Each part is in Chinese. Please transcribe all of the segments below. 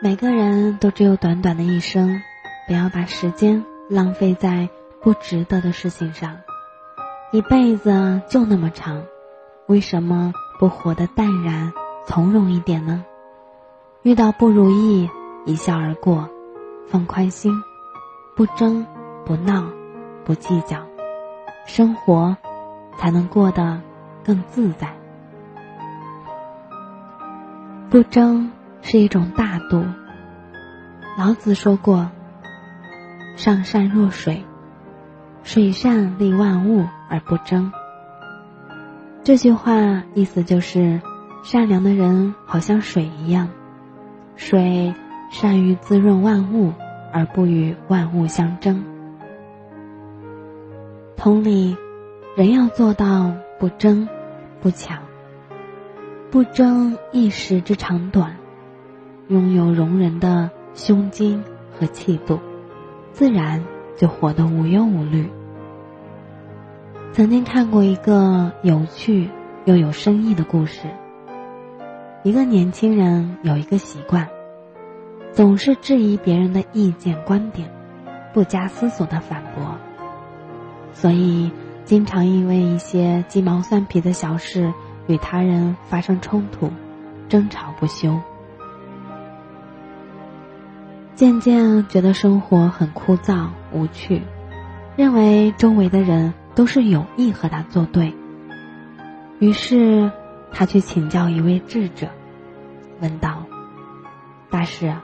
每个人都只有短短的一生，不要把时间浪费在不值得的事情上。一辈子就那么长，为什么不活得淡然从容一点呢？遇到不如意，一笑而过，放宽心，不争不闹，不计较，生活才能过得更自在。不争。是一种大度。老子说过：“上善若水，水善利万物而不争。”这句话意思就是，善良的人好像水一样，水善于滋润万物，而不与万物相争。同理，人要做到不争、不抢、不争一时之长短。拥有容人的胸襟和气度，自然就活得无忧无虑。曾经看过一个有趣又有深意的故事。一个年轻人有一个习惯，总是质疑别人的意见观点，不加思索的反驳，所以经常因为一些鸡毛蒜皮的小事与他人发生冲突，争吵不休。渐渐觉得生活很枯燥无趣，认为周围的人都是有意和他作对。于是，他去请教一位智者，问道：“大师，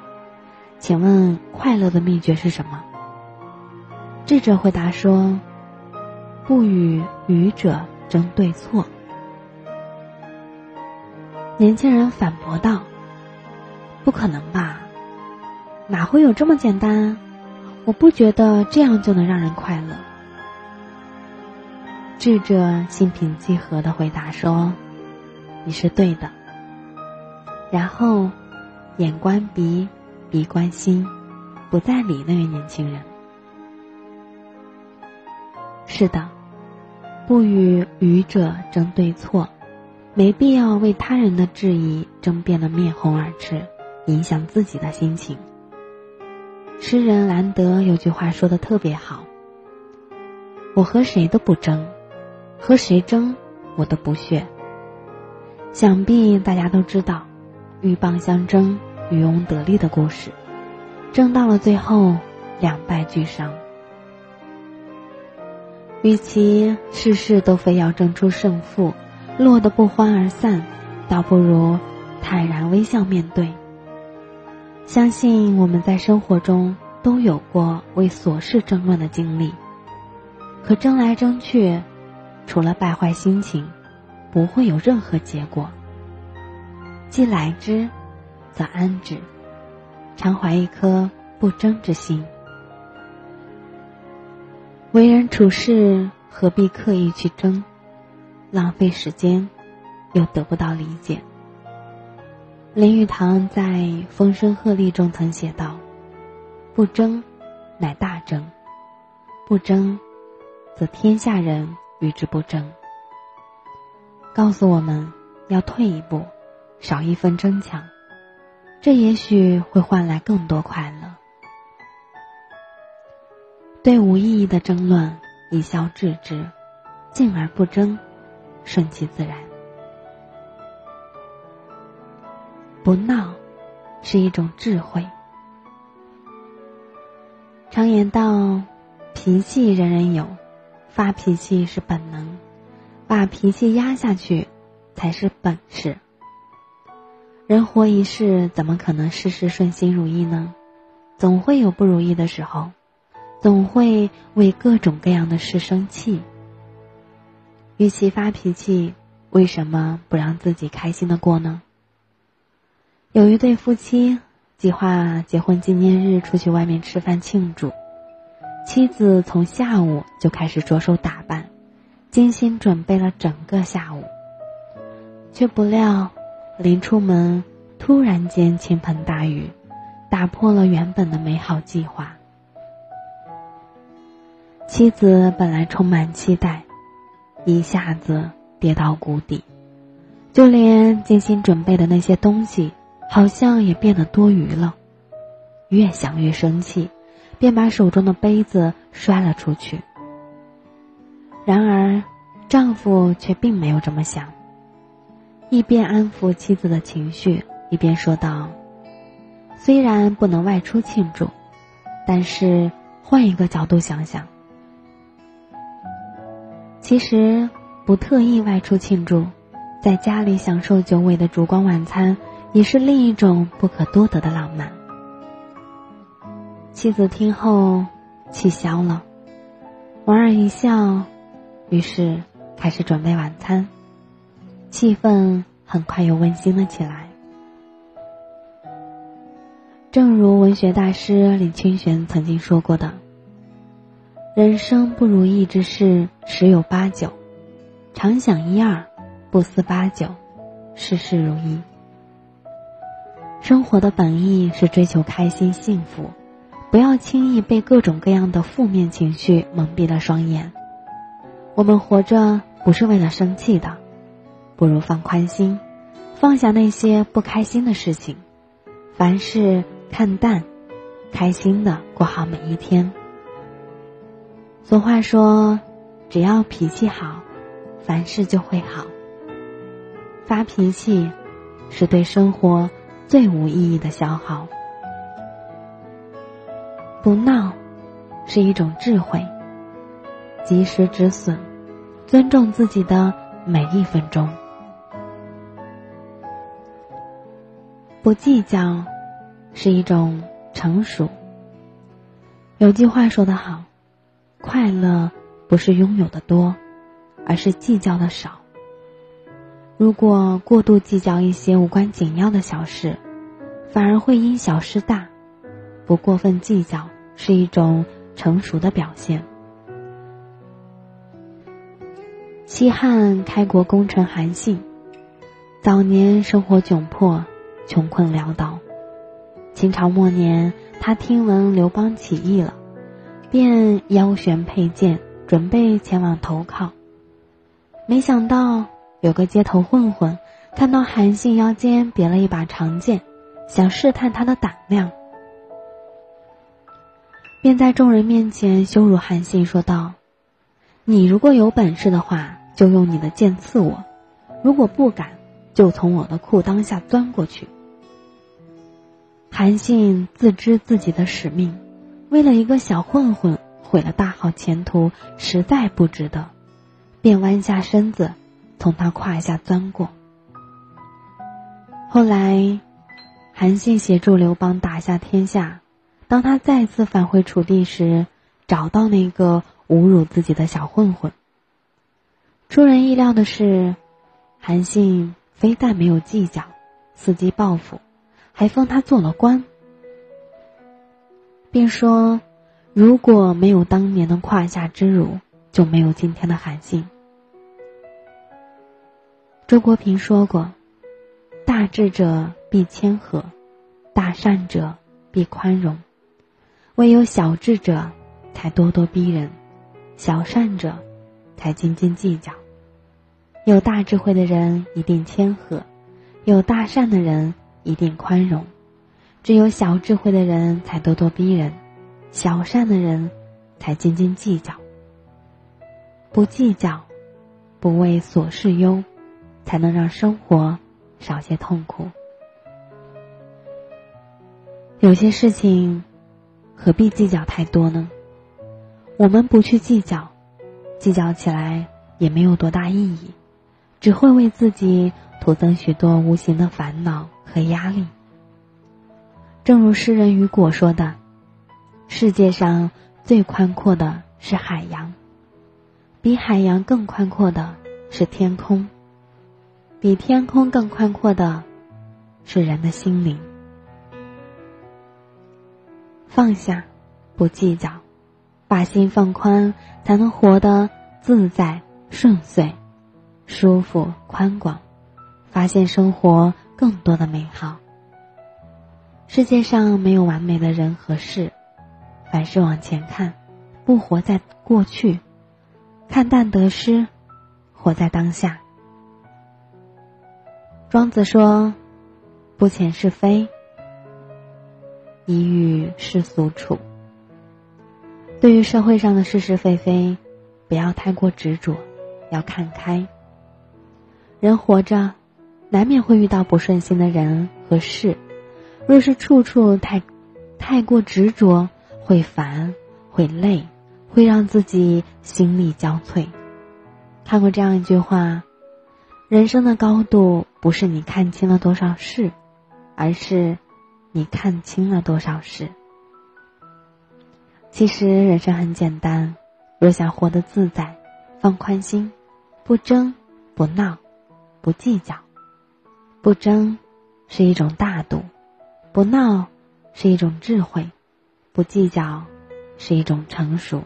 请问快乐的秘诀是什么？”智者回答说：“不与愚者争对错。”年轻人反驳道：“不可能吧？”哪会有这么简单？我不觉得这样就能让人快乐。智者心平气和的回答说：“你是对的。”然后，眼观鼻，鼻观心，不再理那位年轻人。是的，不与愚者争对错，没必要为他人的质疑争辩的面红耳赤，影响自己的心情。诗人兰德有句话说的特别好：“我和谁都不争，和谁争我都不屑。”想必大家都知道，鹬蚌相争，渔翁得利的故事，争到了最后两败俱伤。与其事事都非要争出胜负，落得不欢而散，倒不如坦然微笑面对。相信我们在生活中都有过为琐事争论的经历，可争来争去，除了败坏心情，不会有任何结果。既来之，则安之，常怀一颗不争之心。为人处事何必刻意去争，浪费时间，又得不到理解。林语堂在《风声鹤唳》中曾写道：“不争，乃大争；不争，则天下人与之不争。”告诉我们要退一步，少一分争抢，这也许会换来更多快乐。对无意义的争论一笑置之，静而不争，顺其自然。不闹，是一种智慧。常言道：“脾气人人有，发脾气是本能，把脾气压下去才是本事。”人活一世，怎么可能事事顺心如意呢？总会有不如意的时候，总会为各种各样的事生气。与其发脾气，为什么不让自己开心的过呢？有一对夫妻计划结婚纪念日出去外面吃饭庆祝，妻子从下午就开始着手打扮，精心准备了整个下午，却不料临出门突然间倾盆大雨，打破了原本的美好计划。妻子本来充满期待，一下子跌到谷底，就连精心准备的那些东西。好像也变得多余了。越想越生气，便把手中的杯子摔了出去。然而，丈夫却并没有这么想，一边安抚妻子的情绪，一边说道：“虽然不能外出庆祝，但是换一个角度想想，其实不特意外出庆祝，在家里享受久违的烛光晚餐，也是另一种不可多得的浪漫。”妻子听后气消了，莞尔一笑。于是开始准备晚餐，气氛很快又温馨了起来。正如文学大师李清玄曾经说过的：“人生不如意之事十有八九，常想一二，不思八九，事事如意。”生活的本意是追求开心幸福，不要轻易被各种各样的负面情绪蒙蔽了双眼。我们活着不是为了生气的，不如放宽心，放下那些不开心的事情，凡事看淡，开心的过好每一天。俗话说，只要脾气好，凡事就会好。发脾气是对生活最无意义的消耗，不闹是一种智慧。及时止损，尊重自己的每一分钟。不计较，是一种成熟。有句话说得好：“快乐不是拥有的多，而是计较的少。”如果过度计较一些无关紧要的小事，反而会因小失大。不过分计较，是一种成熟的表现。西汉开国功臣韩信，早年生活窘迫，穷困潦倒。秦朝末年，他听闻刘邦起义了，便腰悬佩剑，准备前往投靠。没想到有个街头混混看到韩信腰间别了一把长剑，想试探他的胆量，便在众人面前羞辱韩信，说道：“你如果有本事的话。”就用你的剑刺我，如果不敢，就从我的裤裆下钻过去。韩信自知自己的使命，为了一个小混混毁了大好前途，实在不值得，便弯下身子从他胯下钻过。后来，韩信协助刘邦打下天下，当他再次返回楚地时，找到那个侮辱自己的小混混。出人意料的是，韩信非但没有计较，伺机报复，还封他做了官，并说：“如果没有当年的胯下之辱，就没有今天的韩信。”周国平说过：“大智者必谦和，大善者必宽容，唯有小智者才咄咄逼人，小善者才斤斤计较。”有大智慧的人一定谦和，有大善的人一定宽容，只有小智慧的人才咄咄逼人，小善的人才斤斤计较。不计较，不为琐事忧，才能让生活少些痛苦。有些事情，何必计较太多呢？我们不去计较，计较起来也没有多大意义。只会为自己徒增许多无形的烦恼和压力。正如诗人雨果说的：“世界上最宽阔的是海洋，比海洋更宽阔的是天空，比天空更宽阔的是人的心灵。放下，不计较，把心放宽，才能活得自在顺遂。”舒服宽广，发现生活更多的美好。世界上没有完美的人和事，凡事往前看，不活在过去，看淡得失，活在当下。庄子说：“不遣是非，宜与世俗处。对于社会上的是是非非，不要太过执着，要看开。人活着，难免会遇到不顺心的人和事，若是处处太太过执着，会烦，会累，会让自己心力交瘁。看过这样一句话：人生的高度不是你看清了多少事，而是你看清了多少事。其实人生很简单，若想活得自在，放宽心，不争不闹，不计较。不争是一种大度，不闹是一种智慧，不计较是一种成熟。